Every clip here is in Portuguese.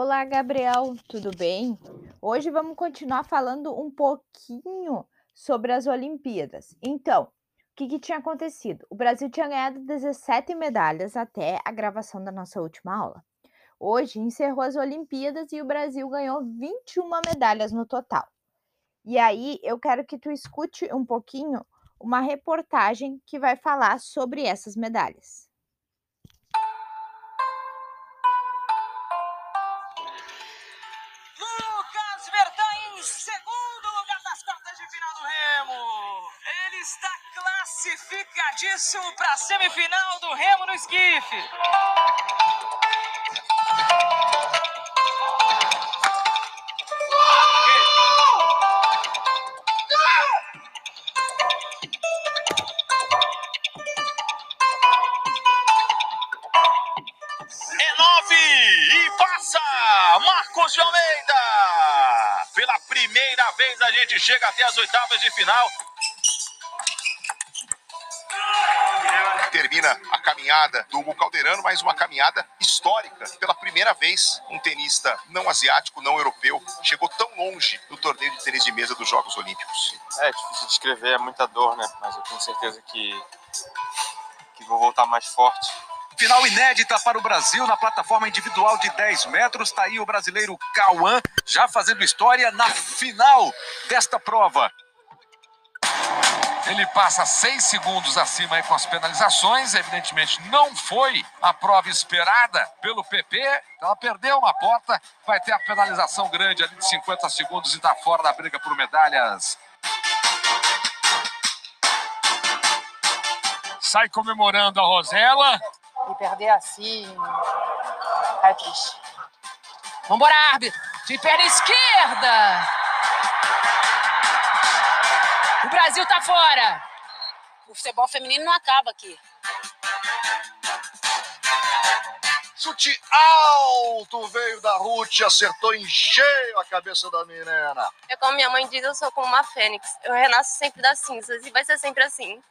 Olá, Gabriel, tudo bem? Hoje vamos continuar falando um pouquinho sobre as Olimpíadas. Então, o que, que tinha acontecido? O Brasil tinha ganhado 17 medalhas até a gravação da nossa última aula. Hoje encerrou as Olimpíadas e o Brasil ganhou 21 medalhas no total. E aí eu quero que tu escute um pouquinho uma reportagem que vai falar sobre essas medalhas. Segundo lugar das quartas de final do Remo. Ele está classificadíssimo para a semifinal do Remo no esquife. Marcos de Almeida. Pela primeira vez a gente chega até as oitavas de final. Termina a caminhada do Hugo Calderano, mas uma caminhada histórica. Pela primeira vez, um tenista não asiático, não europeu, chegou tão longe no torneio de tênis de mesa dos Jogos Olímpicos. É difícil de escrever, é muita dor, né? Mas eu tenho certeza que, que vou voltar mais forte Final inédita para o Brasil na plataforma individual de 10 metros. Está aí o brasileiro Cauã já fazendo história na final desta prova. Ele passa seis segundos acima com as penalizações. Evidentemente, não foi a prova esperada pelo PP. Ela perdeu uma porta. Vai ter a penalização grande ali de 50 segundos e está fora da briga por medalhas. Sai comemorando a Rosela e perder assim é triste. Vambora, árbitro! De perna esquerda! O Brasil tá fora! O futebol feminino não acaba aqui. Chute alto veio da Ruth, acertou em cheio a cabeça da menina. É como minha mãe diz, eu sou como uma fênix. Eu renasço sempre das cinzas e vai ser sempre assim.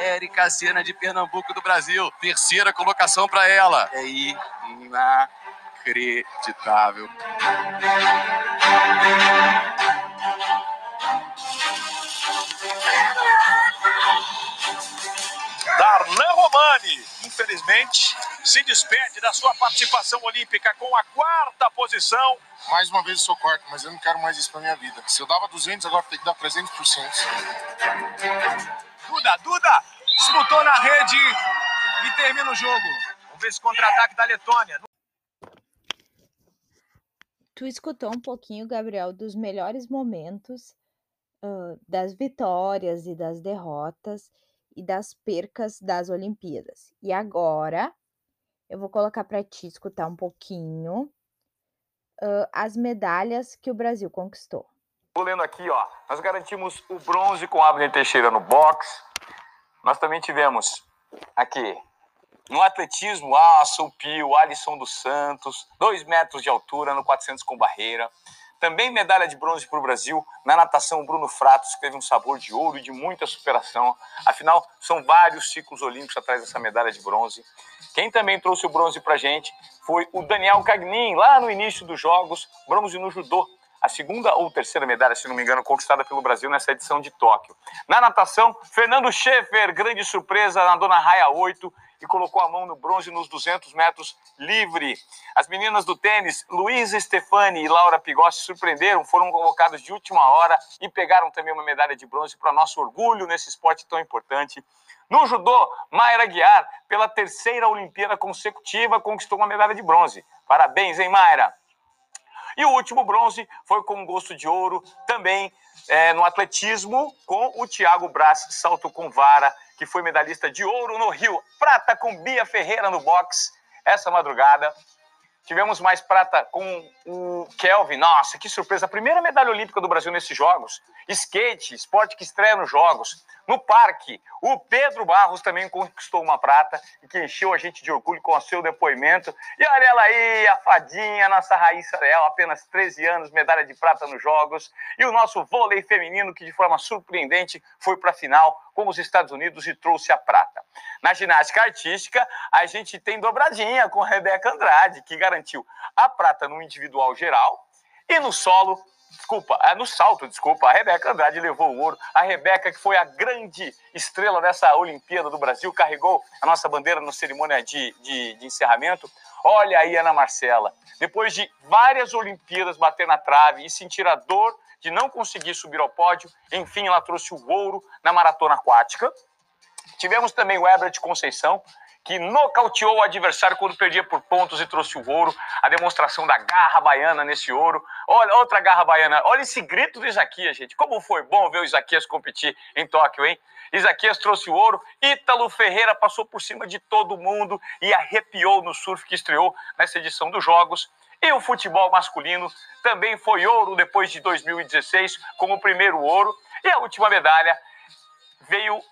Érica Sena de Pernambuco do Brasil. Terceira colocação para ela. É inacreditável. Romani, infelizmente, se despede da sua participação olímpica com a quarta posição. Mais uma vez eu sou quarto, mas eu não quero mais isso pra minha vida. Se eu dava 200, agora tem que dar 300%. Duda, Duda, disputou na rede e termina o jogo. Vamos ver esse contra-ataque da Letônia. Tu escutou um pouquinho, Gabriel, dos melhores momentos, uh, das vitórias e das derrotas e das percas das Olimpíadas. E agora eu vou colocar para ti escutar um pouquinho uh, as medalhas que o Brasil conquistou. Vou lendo aqui, ó. Nós garantimos o bronze com Abner Teixeira no boxe. Nós também tivemos aqui no atletismo, o Pio, Alisson dos Santos, dois metros de altura no 400 com barreira. Também medalha de bronze para o Brasil na natação Bruno Fratos, teve um sabor de ouro e de muita superação. Afinal, são vários ciclos olímpicos atrás dessa medalha de bronze. Quem também trouxe o bronze para a gente foi o Daniel Cagnin, lá no início dos Jogos, bronze no judô. A segunda ou terceira medalha, se não me engano, conquistada pelo Brasil nessa edição de Tóquio. Na natação, Fernando Schaefer, grande surpresa na Dona Raia 8, e colocou a mão no bronze nos 200 metros livre. As meninas do tênis, Luísa Stefani e Laura Pigossi, surpreenderam, foram convocadas de última hora e pegaram também uma medalha de bronze para nosso orgulho nesse esporte tão importante. No judô, Mayra Guiar, pela terceira Olimpíada consecutiva, conquistou uma medalha de bronze. Parabéns, hein, Mayra? E o último bronze foi com gosto de ouro, também é, no atletismo, com o Thiago Braz, salto com vara, que foi medalhista de ouro no Rio. Prata com Bia Ferreira no boxe, essa madrugada. Tivemos mais prata com o Kelvin. Nossa, que surpresa! A primeira medalha olímpica do Brasil nesses Jogos. Skate, esporte que estreia nos Jogos. No parque. O Pedro Barros também conquistou uma prata e que encheu a gente de orgulho com o seu depoimento. E olha ela aí, a fadinha, nossa Raíssa Leal, apenas 13 anos, medalha de prata nos Jogos. E o nosso vôlei feminino, que de forma surpreendente foi para a final com os Estados Unidos e trouxe a prata. Na ginástica artística, a gente tem dobradinha com Rebeca Andrade, que garantiu a prata no individual geral e no solo Desculpa, é no salto, desculpa. A Rebeca Andrade levou o ouro. A Rebeca, que foi a grande estrela dessa Olimpíada do Brasil, carregou a nossa bandeira na cerimônia de, de, de encerramento. Olha aí, Ana Marcela. Depois de várias Olimpíadas bater na trave e sentir a dor de não conseguir subir ao pódio, enfim, ela trouxe o ouro na maratona aquática. Tivemos também o Ebert Conceição, que nocauteou o adversário quando perdia por pontos e trouxe o ouro. A demonstração da garra baiana nesse ouro. Olha, outra garra baiana. Olha esse grito do Isaquias, gente. Como foi bom ver o Isaquias competir em Tóquio, hein? Isaquias trouxe o ouro. Ítalo Ferreira passou por cima de todo mundo e arrepiou no surf que estreou nessa edição dos Jogos. E o futebol masculino também foi ouro depois de 2016, como o primeiro ouro. E a última medalha veio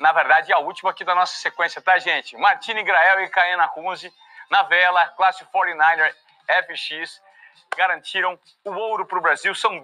na verdade, a última aqui da nossa sequência, tá, gente? Martini Grael e Caena Kunze, na vela, classe 49er FX, garantiram o ouro para o Brasil. São